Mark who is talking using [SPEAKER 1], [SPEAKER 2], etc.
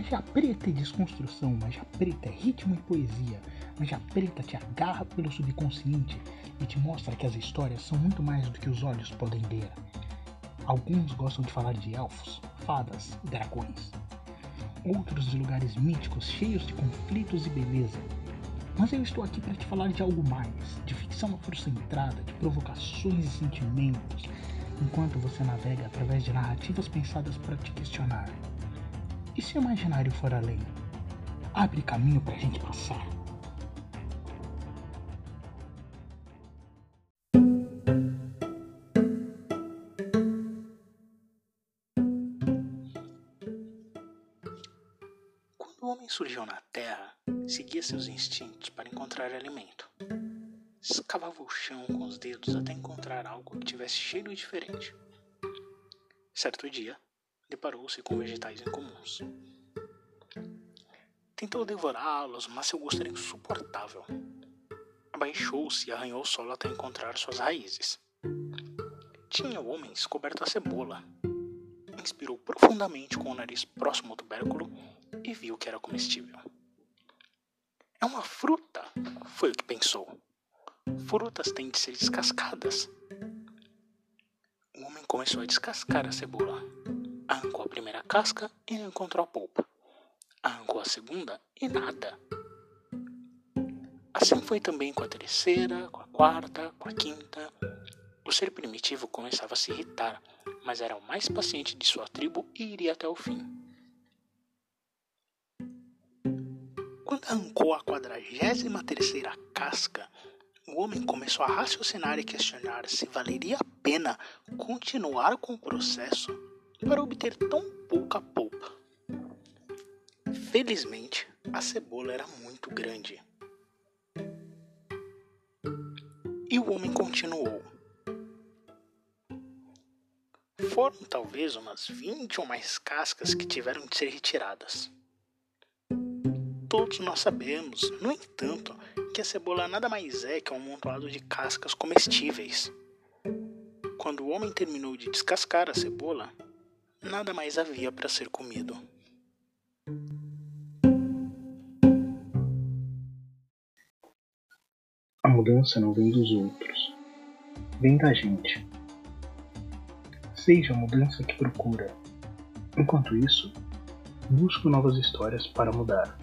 [SPEAKER 1] Magia preta é desconstrução, magia preta é ritmo e poesia. Magia preta te agarra pelo subconsciente e te mostra que as histórias são muito mais do que os olhos podem ver. Alguns gostam de falar de elfos, fadas e dragões. Outros de lugares míticos cheios de conflitos e beleza. Mas eu estou aqui para te falar de algo mais, de ficção afrocentrada, de provocações e sentimentos, enquanto você navega através de narrativas pensadas para te questionar. E se o imaginário for além? Abre caminho para a gente passar. Quando o homem surgiu na Terra, seguia seus instintos para encontrar alimento. Escavava o chão com os dedos até encontrar algo que tivesse cheiro diferente. Certo dia, deparou-se com vegetais incomuns. Tentou devorá-los, mas seu gosto era insuportável. Abaixou-se e arranhou o solo até encontrar suas raízes. Tinha o homem descoberto a cebola. Inspirou profundamente com o nariz próximo ao tubérculo e viu que era comestível. É uma fruta, foi o que pensou. Frutas têm de ser descascadas. O homem começou a descascar a cebola. Casca e não encontrou a polpa. Arrancou a segunda e nada. Assim foi também com a terceira, com a quarta, com a quinta. O ser primitivo começava a se irritar, mas era o mais paciente de sua tribo e iria até o fim. Quando arrancou a quadragésima terceira casca, o homem começou a raciocinar e questionar se valeria a pena continuar com o processo para obter tão pouca polpa. Felizmente, a cebola era muito grande. E o homem continuou. Foram talvez umas 20 ou mais cascas que tiveram de ser retiradas. Todos nós sabemos, no entanto, que a cebola nada mais é que um amontoado de cascas comestíveis. Quando o homem terminou de descascar a cebola, nada mais havia para ser comido. A mudança não vem dos outros, vem da gente. Seja a mudança que procura. Enquanto isso, busco novas histórias para mudar.